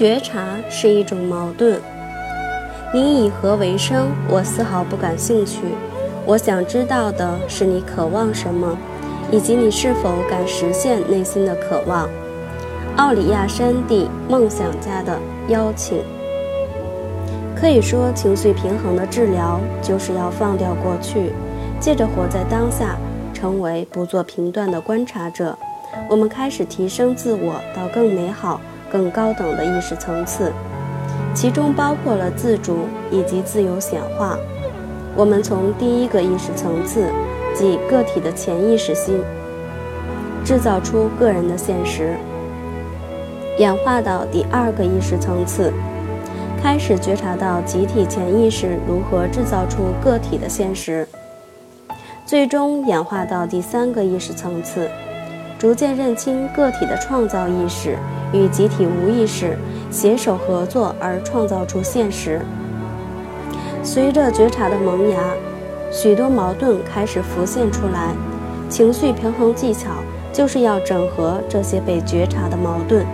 觉察是一种矛盾。你以何为生？我丝毫不感兴趣。我想知道的是你渴望什么，以及你是否敢实现内心的渴望。奥里亚山地梦想家的邀请。可以说，情绪平衡的治疗就是要放掉过去，借着活在当下，成为不做评断的观察者。我们开始提升自我到更美好、更高等的意识层次，其中包括了自主以及自由显化。我们从第一个意识层次，即个体的潜意识心，制造出个人的现实，演化到第二个意识层次，开始觉察到集体潜意识如何制造出个体的现实，最终演化到第三个意识层次。逐渐认清个体的创造意识与集体无意识携手合作而创造出现实。随着觉察的萌芽，许多矛盾开始浮现出来。情绪平衡技巧就是要整合这些被觉察的矛盾。